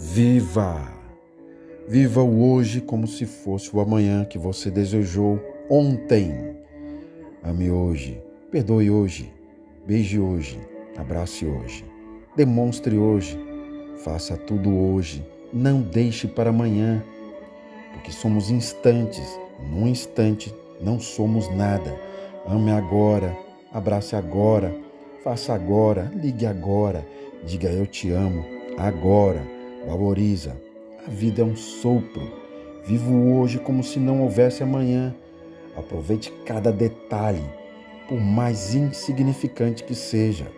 Viva! Viva o hoje como se fosse o amanhã que você desejou ontem. Ame hoje, perdoe hoje, beije hoje, abrace hoje, demonstre hoje, faça tudo hoje, não deixe para amanhã, porque somos instantes, num instante não somos nada. Ame agora, abrace agora, faça agora, ligue agora, diga eu te amo agora Valoriza. A vida é um sopro. Vivo hoje como se não houvesse amanhã. Aproveite cada detalhe, por mais insignificante que seja,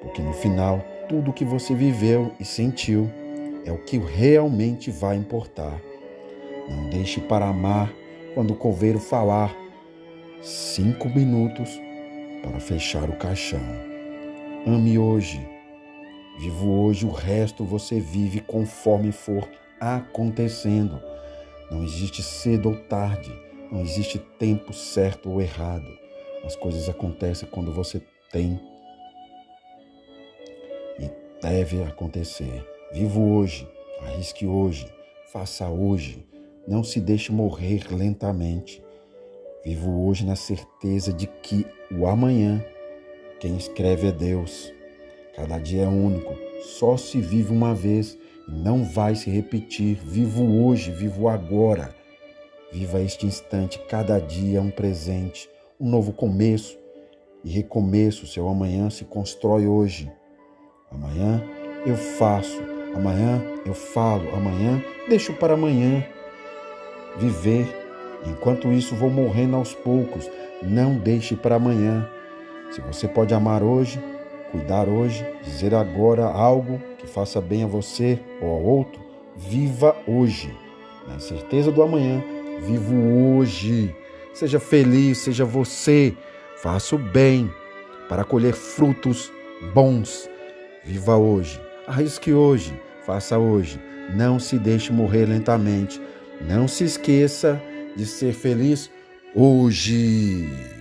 porque no final, tudo o que você viveu e sentiu é o que realmente vai importar. Não deixe para amar quando o coveiro falar. Cinco minutos para fechar o caixão. Ame hoje Vivo hoje, o resto você vive conforme for acontecendo. Não existe cedo ou tarde, não existe tempo certo ou errado. As coisas acontecem quando você tem e deve acontecer. Vivo hoje, arrisque hoje, faça hoje. Não se deixe morrer lentamente. Vivo hoje na certeza de que o amanhã, quem escreve é Deus. Cada dia é único, só se vive uma vez e não vai se repetir. Vivo hoje, vivo agora. Viva este instante, cada dia é um presente, um novo começo e recomeço. Seu amanhã se constrói hoje. Amanhã eu faço, amanhã eu falo, amanhã deixo para amanhã viver. Enquanto isso, vou morrendo aos poucos. Não deixe para amanhã. Se você pode amar hoje, cuidar hoje, dizer agora algo que faça bem a você ou ao outro, viva hoje. Na incerteza do amanhã, vivo hoje. Seja feliz, seja você. Faça o bem para colher frutos bons. Viva hoje. Arrisque hoje. Faça hoje. Não se deixe morrer lentamente. Não se esqueça de ser feliz hoje.